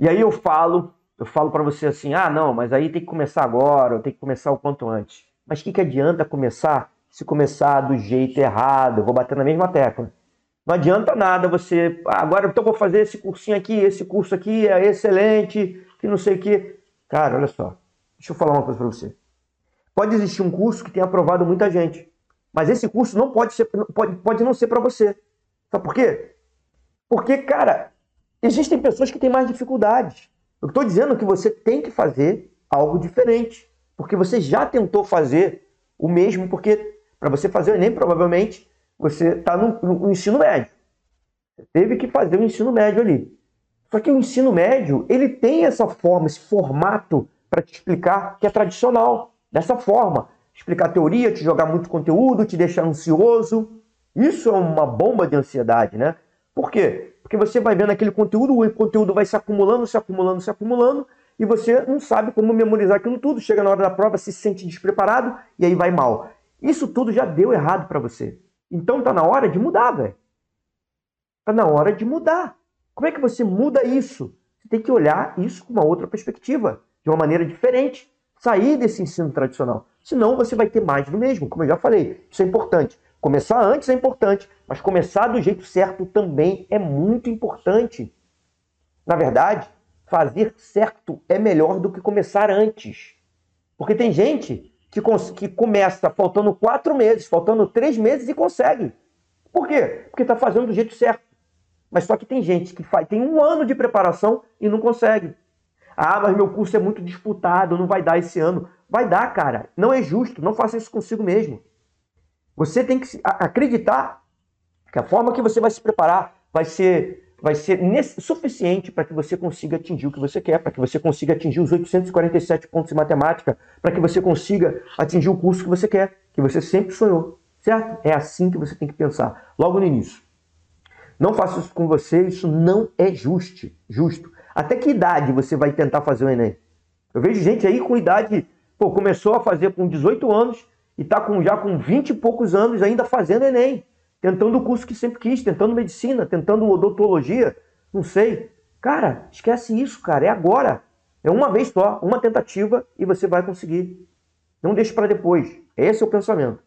E aí eu falo, eu falo para você assim: ah, não, mas aí tem que começar agora, tem que começar o quanto antes. Mas o que, que adianta começar se começar do jeito errado? Eu vou bater na mesma tecla. Não adianta nada você. Ah, agora então vou fazer esse cursinho aqui, esse curso aqui é excelente, que não sei o que. Cara, olha só. Deixa eu falar uma coisa para você. Pode existir um curso que tenha aprovado muita gente, mas esse curso não pode ser, pode, pode não ser para você. Sabe por quê? Porque, cara, existem pessoas que têm mais dificuldades. Eu estou dizendo que você tem que fazer algo diferente, porque você já tentou fazer o mesmo, porque para você fazer o Enem, provavelmente, você está no, no, ensino médio. Você teve que fazer o ensino médio ali. Só que o ensino médio, ele tem essa forma, esse formato para te explicar que é tradicional. Dessa forma. Explicar teoria, te jogar muito conteúdo, te deixar ansioso. Isso é uma bomba de ansiedade, né? Por quê? Porque você vai vendo aquele conteúdo, o conteúdo vai se acumulando, se acumulando, se acumulando, e você não sabe como memorizar aquilo tudo. Chega na hora da prova, se sente despreparado e aí vai mal. Isso tudo já deu errado para você. Então tá na hora de mudar, velho. Tá na hora de mudar. Como é que você muda isso? Você tem que olhar isso com uma outra perspectiva, de uma maneira diferente. Sair desse ensino tradicional. Senão você vai ter mais do mesmo, como eu já falei. Isso é importante. Começar antes é importante, mas começar do jeito certo também é muito importante. Na verdade, fazer certo é melhor do que começar antes. Porque tem gente que, que começa faltando quatro meses, faltando três meses e consegue. Por quê? Porque está fazendo do jeito certo. Mas só que tem gente que faz, tem um ano de preparação e não consegue. Ah, mas meu curso é muito disputado, não vai dar esse ano. Vai dar, cara. Não é justo. Não faça isso consigo mesmo. Você tem que acreditar que a forma que você vai se preparar vai ser vai ser suficiente para que você consiga atingir o que você quer, para que você consiga atingir os 847 pontos em matemática, para que você consiga atingir o curso que você quer, que você sempre sonhou, certo? É assim que você tem que pensar, logo no início. Não faça isso com você, isso não é justo. justo. Até que idade você vai tentar fazer o Enem? Eu vejo gente aí com idade, pô, começou a fazer com 18 anos e está com, já com 20 e poucos anos ainda fazendo Enem tentando o curso que sempre quis, tentando medicina, tentando odontologia, não sei. Cara, esquece isso, cara, é agora. É uma vez só, uma tentativa e você vai conseguir. Não deixe para depois. Esse é o pensamento.